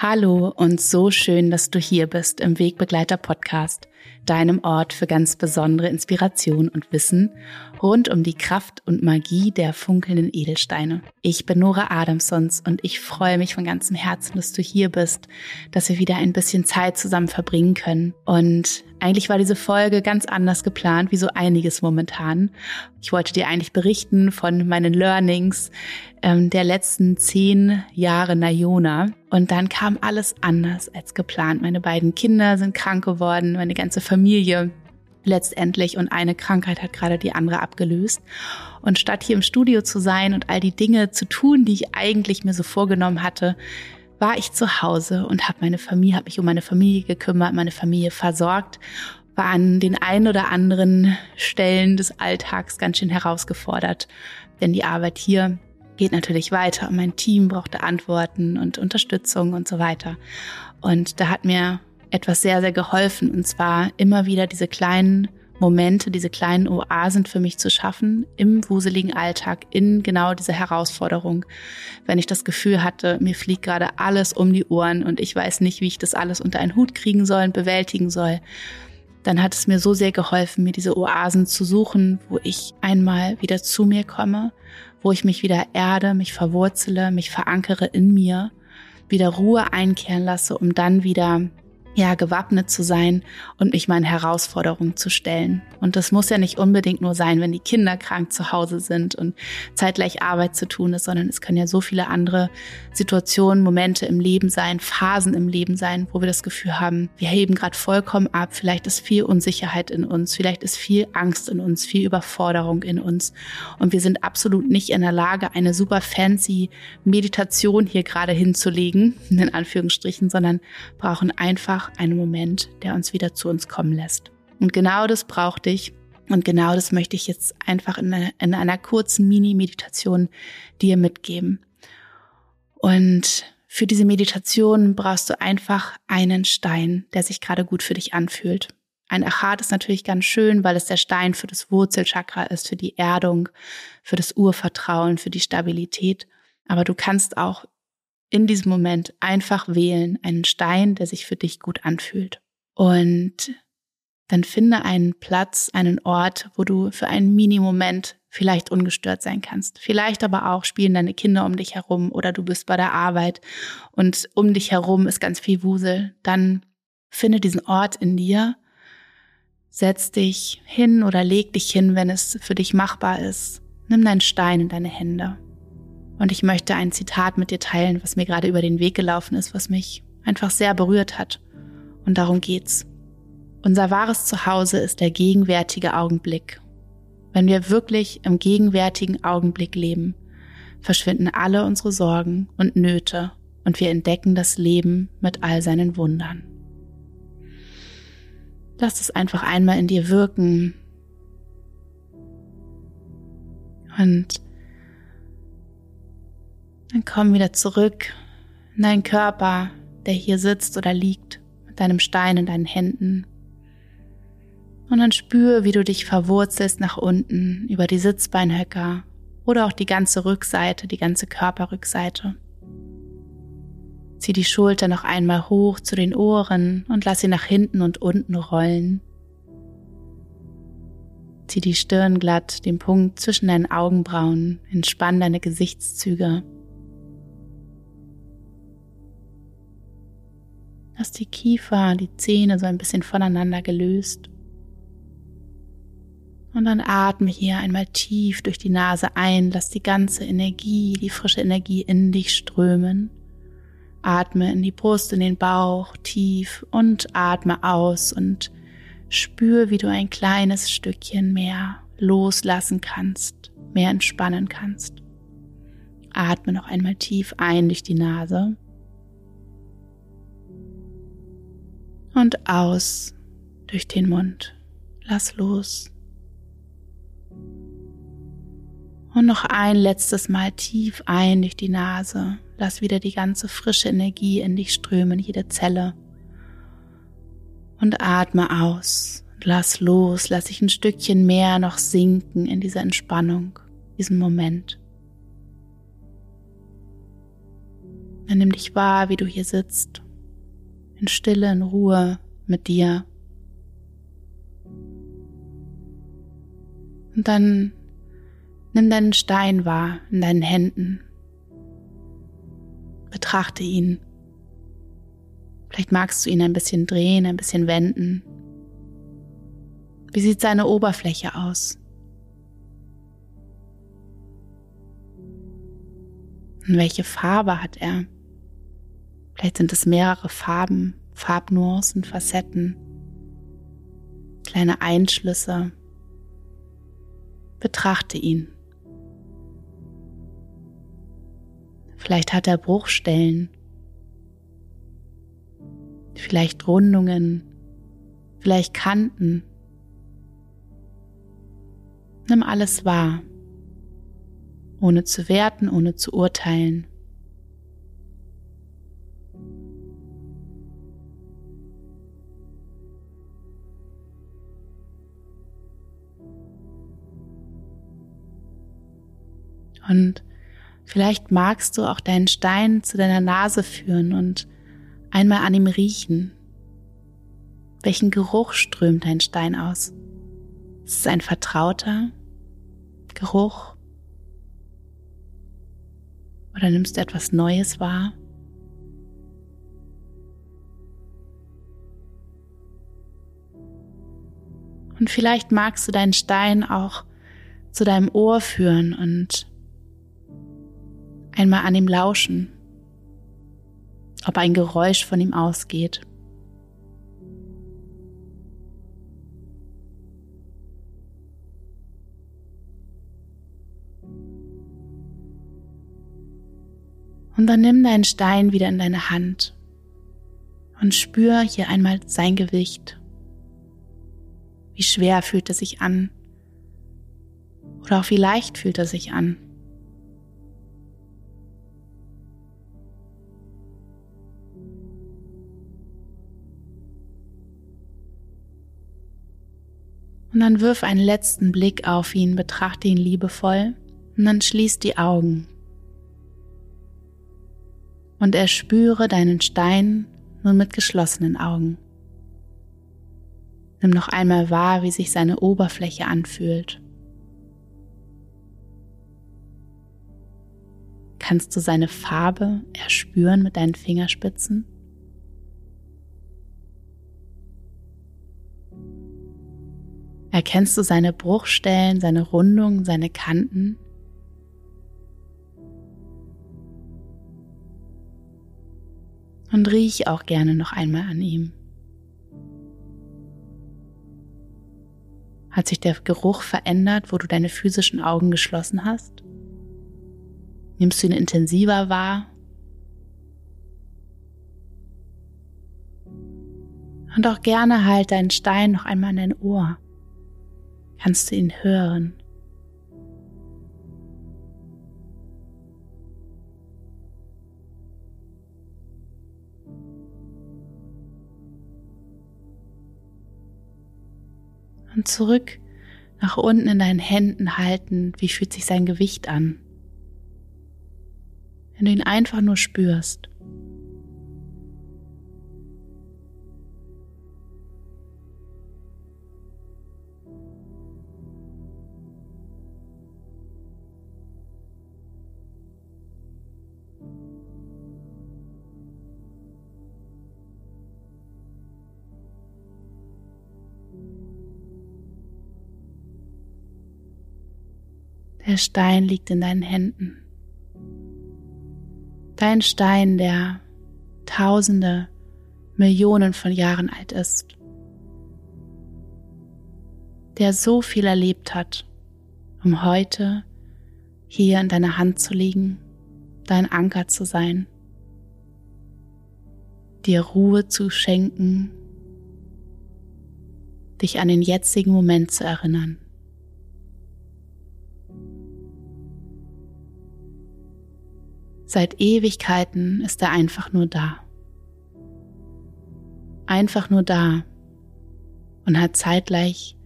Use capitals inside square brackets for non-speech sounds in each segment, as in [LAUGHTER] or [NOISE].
Hallo und so schön, dass du hier bist im Wegbegleiter Podcast, deinem Ort für ganz besondere Inspiration und Wissen rund um die Kraft und Magie der funkelnden Edelsteine. Ich bin Nora Adamsons und ich freue mich von ganzem Herzen, dass du hier bist, dass wir wieder ein bisschen Zeit zusammen verbringen können. Und eigentlich war diese Folge ganz anders geplant, wie so einiges momentan. Ich wollte dir eigentlich berichten von meinen Learnings ähm, der letzten zehn Jahre Nayona. Und dann kam alles anders als geplant. Meine beiden Kinder sind krank geworden, meine ganze Familie letztendlich und eine Krankheit hat gerade die andere abgelöst. Und statt hier im Studio zu sein und all die Dinge zu tun, die ich eigentlich mir so vorgenommen hatte, war ich zu Hause und habe meine Familie, habe mich um meine Familie gekümmert, meine Familie versorgt, war an den ein oder anderen Stellen des Alltags ganz schön herausgefordert, denn die Arbeit hier geht natürlich weiter und mein Team brauchte Antworten und Unterstützung und so weiter. Und da hat mir etwas sehr, sehr geholfen und zwar immer wieder diese kleinen Momente, diese kleinen Oasen für mich zu schaffen im wuseligen Alltag, in genau dieser Herausforderung. Wenn ich das Gefühl hatte, mir fliegt gerade alles um die Ohren und ich weiß nicht, wie ich das alles unter einen Hut kriegen soll und bewältigen soll, dann hat es mir so sehr geholfen, mir diese Oasen zu suchen, wo ich einmal wieder zu mir komme, wo ich mich wieder erde, mich verwurzele, mich verankere in mir, wieder Ruhe einkehren lasse, um dann wieder ja, gewappnet zu sein und mich meinen Herausforderungen zu stellen. Und das muss ja nicht unbedingt nur sein, wenn die Kinder krank zu Hause sind und zeitgleich Arbeit zu tun ist, sondern es können ja so viele andere Situationen, Momente im Leben sein, Phasen im Leben sein, wo wir das Gefühl haben, wir heben gerade vollkommen ab, vielleicht ist viel Unsicherheit in uns, vielleicht ist viel Angst in uns, viel Überforderung in uns und wir sind absolut nicht in der Lage, eine super fancy Meditation hier gerade hinzulegen, [LAUGHS] in Anführungsstrichen, sondern brauchen einfach einen Moment, der uns wieder zu uns kommen lässt. Und genau das brauchte ich. Und genau das möchte ich jetzt einfach in einer, in einer kurzen Mini-Meditation dir mitgeben. Und für diese Meditation brauchst du einfach einen Stein, der sich gerade gut für dich anfühlt. Ein Achat ist natürlich ganz schön, weil es der Stein für das Wurzelchakra ist, für die Erdung, für das Urvertrauen, für die Stabilität. Aber du kannst auch in diesem Moment einfach wählen, einen Stein, der sich für dich gut anfühlt. Und dann finde einen Platz, einen Ort, wo du für einen Mini-Moment vielleicht ungestört sein kannst. Vielleicht aber auch spielen deine Kinder um dich herum oder du bist bei der Arbeit und um dich herum ist ganz viel Wusel. Dann finde diesen Ort in dir, setz dich hin oder leg dich hin, wenn es für dich machbar ist. Nimm deinen Stein in deine Hände und ich möchte ein Zitat mit dir teilen, was mir gerade über den Weg gelaufen ist, was mich einfach sehr berührt hat. Und darum geht's. Unser wahres Zuhause ist der gegenwärtige Augenblick. Wenn wir wirklich im gegenwärtigen Augenblick leben, verschwinden alle unsere Sorgen und Nöte und wir entdecken das Leben mit all seinen Wundern. Lass es einfach einmal in dir wirken und dann komm wieder zurück in deinen Körper, der hier sitzt oder liegt, mit deinem Stein in deinen Händen. Und dann spür, wie du dich verwurzelst nach unten über die Sitzbeinhöcker oder auch die ganze Rückseite, die ganze Körperrückseite. Zieh die Schulter noch einmal hoch zu den Ohren und lass sie nach hinten und unten rollen. Zieh die Stirn glatt, den Punkt zwischen deinen Augenbrauen, entspann deine Gesichtszüge. Lass die Kiefer, die Zähne so ein bisschen voneinander gelöst. Und dann atme hier einmal tief durch die Nase ein, lass die ganze Energie, die frische Energie in dich strömen. Atme in die Brust, in den Bauch tief und atme aus und spür, wie du ein kleines Stückchen mehr loslassen kannst, mehr entspannen kannst. Atme noch einmal tief ein durch die Nase. Und aus durch den Mund. Lass los. Und noch ein letztes Mal tief ein durch die Nase. Lass wieder die ganze frische Energie in dich strömen, jede Zelle. Und atme aus. Lass los. Lass dich ein Stückchen mehr noch sinken in dieser Entspannung, diesem Moment. Dann nimm dich wahr, wie du hier sitzt, in Stille, in Ruhe mit dir. Und dann nimm deinen Stein wahr in deinen Händen. Betrachte ihn. Vielleicht magst du ihn ein bisschen drehen, ein bisschen wenden. Wie sieht seine Oberfläche aus? Und welche Farbe hat er? Vielleicht sind es mehrere Farben, Farbnuancen, Facetten, kleine Einschlüsse. Betrachte ihn. Vielleicht hat er Bruchstellen, vielleicht Rundungen, vielleicht Kanten. Nimm alles wahr ohne zu werten, ohne zu urteilen. Und vielleicht magst du auch deinen Stein zu deiner Nase führen und einmal an ihm riechen. Welchen Geruch strömt dein Stein aus? Ist es ein vertrauter Geruch? Oder nimmst du etwas Neues wahr? Und vielleicht magst du deinen Stein auch zu deinem Ohr führen und einmal an ihm lauschen, ob ein Geräusch von ihm ausgeht. Und dann nimm deinen Stein wieder in deine Hand und spür hier einmal sein Gewicht. Wie schwer fühlt er sich an? Oder auch wie leicht fühlt er sich an? Und dann wirf einen letzten Blick auf ihn, betrachte ihn liebevoll und dann schließ die Augen und erspüre deinen Stein nun mit geschlossenen Augen. Nimm noch einmal wahr, wie sich seine Oberfläche anfühlt. Kannst du seine Farbe erspüren mit deinen Fingerspitzen? Erkennst du seine Bruchstellen, seine Rundungen, seine Kanten? und riech auch gerne noch einmal an ihm. Hat sich der Geruch verändert, wo du deine physischen Augen geschlossen hast? Nimmst du ihn intensiver wahr? Und auch gerne halt deinen Stein noch einmal an dein Ohr. Kannst du ihn hören? und zurück nach unten in deinen Händen halten. Wie fühlt sich sein Gewicht an? Wenn du ihn einfach nur spürst. Der Stein liegt in deinen Händen. Dein Stein, der Tausende, Millionen von Jahren alt ist. Der so viel erlebt hat, um heute hier in deiner Hand zu liegen, dein Anker zu sein, dir Ruhe zu schenken, dich an den jetzigen Moment zu erinnern. Seit Ewigkeiten ist er einfach nur da. Einfach nur da und hat zeitgleich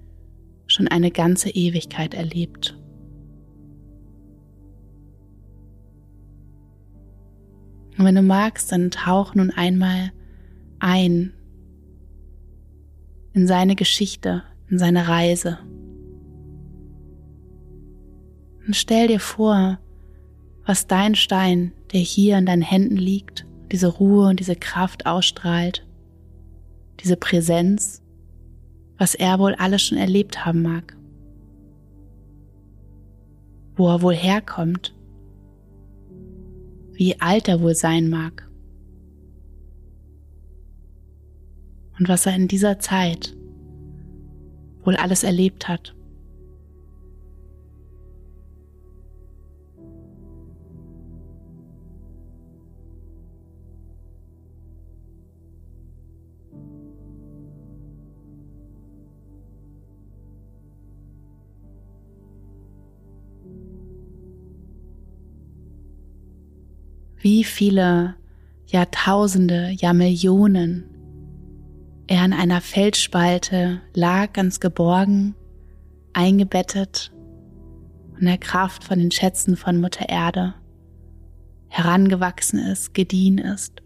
schon eine ganze Ewigkeit erlebt. Und wenn du magst, dann tauch nun einmal ein in seine Geschichte, in seine Reise. Und stell dir vor, was dein Stein, der hier in deinen Händen liegt, diese Ruhe und diese Kraft ausstrahlt, diese Präsenz, was er wohl alles schon erlebt haben mag, wo er wohl herkommt, wie alt er wohl sein mag. Und was er in dieser Zeit wohl alles erlebt hat. Wie viele Jahrtausende, ja Millionen er in einer Felsspalte lag, ganz geborgen, eingebettet und der Kraft von den Schätzen von Mutter Erde herangewachsen ist, gediehen ist.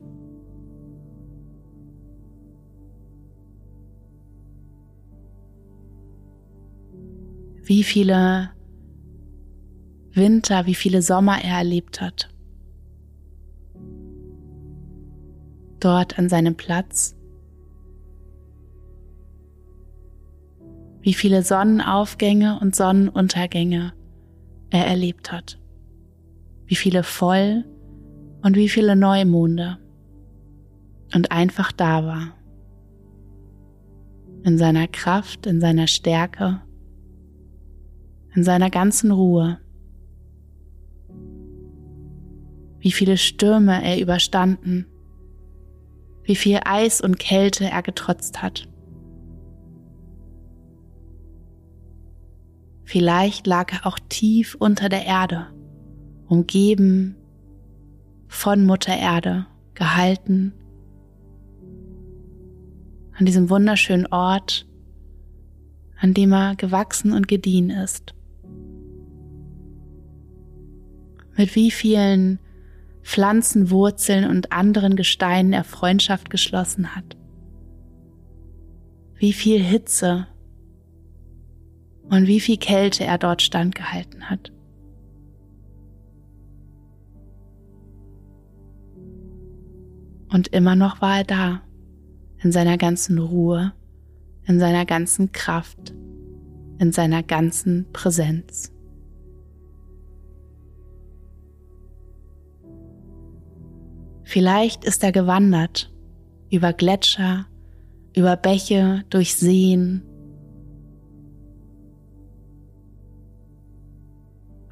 Wie viele Winter, wie viele Sommer er erlebt hat. Dort an seinem Platz. Wie viele Sonnenaufgänge und Sonnenuntergänge er erlebt hat. Wie viele Voll- und wie viele Neumonde. Und einfach da war. In seiner Kraft, in seiner Stärke, in seiner ganzen Ruhe. Wie viele Stürme er überstanden wie viel Eis und Kälte er getrotzt hat. Vielleicht lag er auch tief unter der Erde, umgeben von Mutter Erde, gehalten an diesem wunderschönen Ort, an dem er gewachsen und gediehen ist. Mit wie vielen Pflanzenwurzeln und anderen Gesteinen er Freundschaft geschlossen hat. Wie viel Hitze und wie viel Kälte er dort standgehalten hat. Und immer noch war er da, in seiner ganzen Ruhe, in seiner ganzen Kraft, in seiner ganzen Präsenz. Vielleicht ist er gewandert über Gletscher, über Bäche, durch Seen.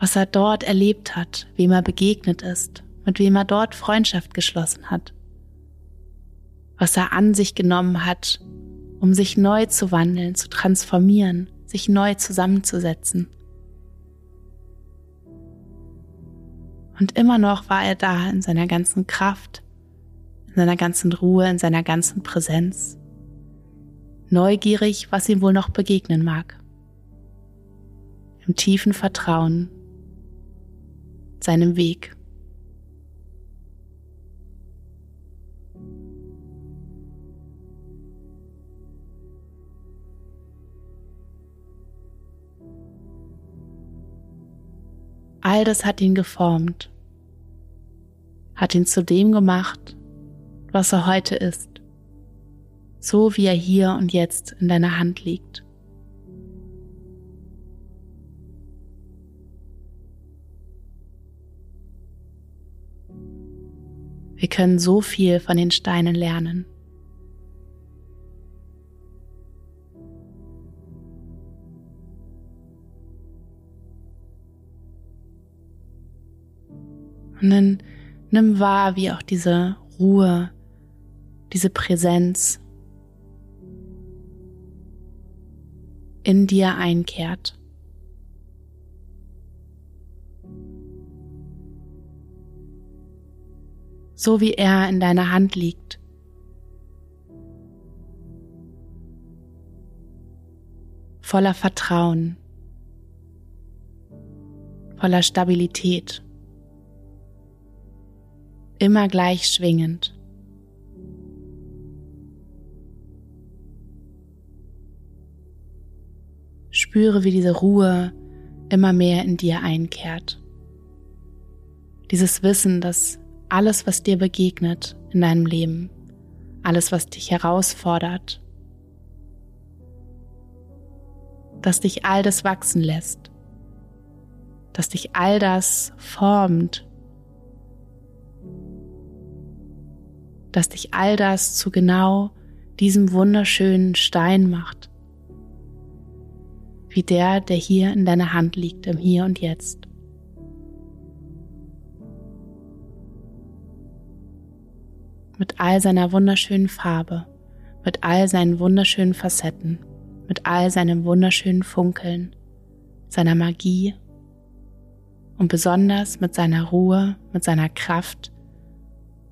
Was er dort erlebt hat, wem er begegnet ist, mit wem er dort Freundschaft geschlossen hat. Was er an sich genommen hat, um sich neu zu wandeln, zu transformieren, sich neu zusammenzusetzen. Und immer noch war er da in seiner ganzen Kraft, in seiner ganzen Ruhe, in seiner ganzen Präsenz. Neugierig, was ihm wohl noch begegnen mag. Im tiefen Vertrauen seinem Weg. All das hat ihn geformt, hat ihn zu dem gemacht, was er heute ist, so wie er hier und jetzt in deiner Hand liegt. Wir können so viel von den Steinen lernen. Dann nimm wahr, wie auch diese Ruhe, diese Präsenz in dir einkehrt. So wie er in deiner Hand liegt. Voller Vertrauen, voller Stabilität immer gleich schwingend. Spüre, wie diese Ruhe immer mehr in dir einkehrt. Dieses Wissen, dass alles, was dir begegnet in deinem Leben, alles, was dich herausfordert, dass dich all das wachsen lässt, dass dich all das formt, dass dich all das zu genau diesem wunderschönen Stein macht, wie der, der hier in deiner Hand liegt, im Hier und Jetzt. Mit all seiner wunderschönen Farbe, mit all seinen wunderschönen Facetten, mit all seinem wunderschönen Funkeln, seiner Magie und besonders mit seiner Ruhe, mit seiner Kraft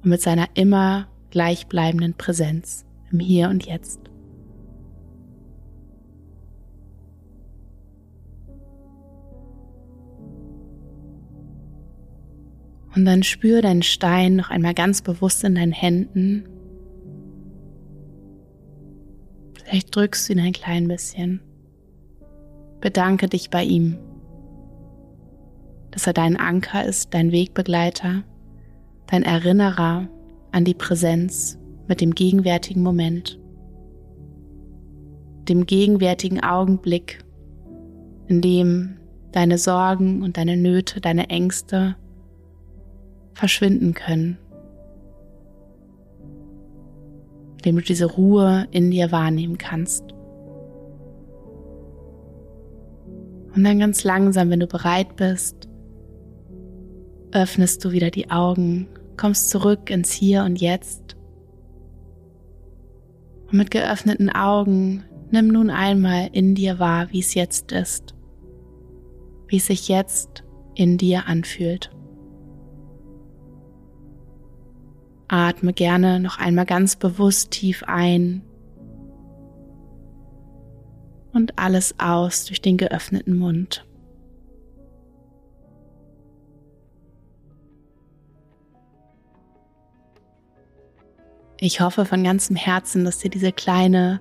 und mit seiner immer gleichbleibenden Präsenz im Hier und Jetzt. Und dann spür deinen Stein noch einmal ganz bewusst in deinen Händen. Vielleicht drückst du ihn ein klein bisschen. Bedanke dich bei ihm, dass er dein Anker ist, dein Wegbegleiter, dein Erinnerer an die Präsenz mit dem gegenwärtigen Moment, dem gegenwärtigen Augenblick, in dem deine Sorgen und deine Nöte, deine Ängste verschwinden können, indem du diese Ruhe in dir wahrnehmen kannst. Und dann ganz langsam, wenn du bereit bist, öffnest du wieder die Augen, kommst zurück ins Hier und Jetzt. Und mit geöffneten Augen nimm nun einmal in dir wahr, wie es jetzt ist, wie es sich jetzt in dir anfühlt. Atme gerne noch einmal ganz bewusst tief ein und alles aus durch den geöffneten Mund. Ich hoffe von ganzem Herzen, dass dir diese kleine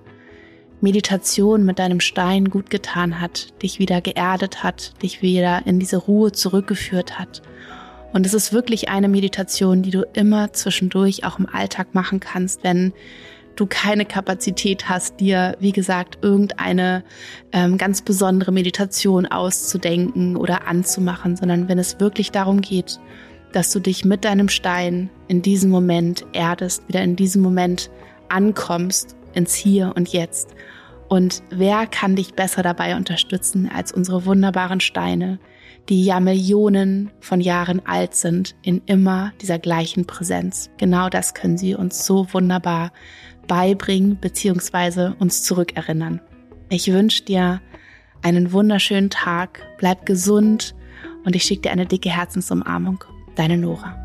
Meditation mit deinem Stein gut getan hat, dich wieder geerdet hat, dich wieder in diese Ruhe zurückgeführt hat. Und es ist wirklich eine Meditation, die du immer zwischendurch auch im Alltag machen kannst, wenn du keine Kapazität hast, dir, wie gesagt, irgendeine ähm, ganz besondere Meditation auszudenken oder anzumachen, sondern wenn es wirklich darum geht, dass du dich mit deinem Stein in diesem Moment erdest, wieder in diesem Moment ankommst, ins Hier und Jetzt. Und wer kann dich besser dabei unterstützen als unsere wunderbaren Steine, die ja Millionen von Jahren alt sind, in immer dieser gleichen Präsenz. Genau das können sie uns so wunderbar beibringen bzw. uns zurückerinnern. Ich wünsche dir einen wunderschönen Tag, bleib gesund und ich schicke dir eine dicke Herzensumarmung. Deine Nora.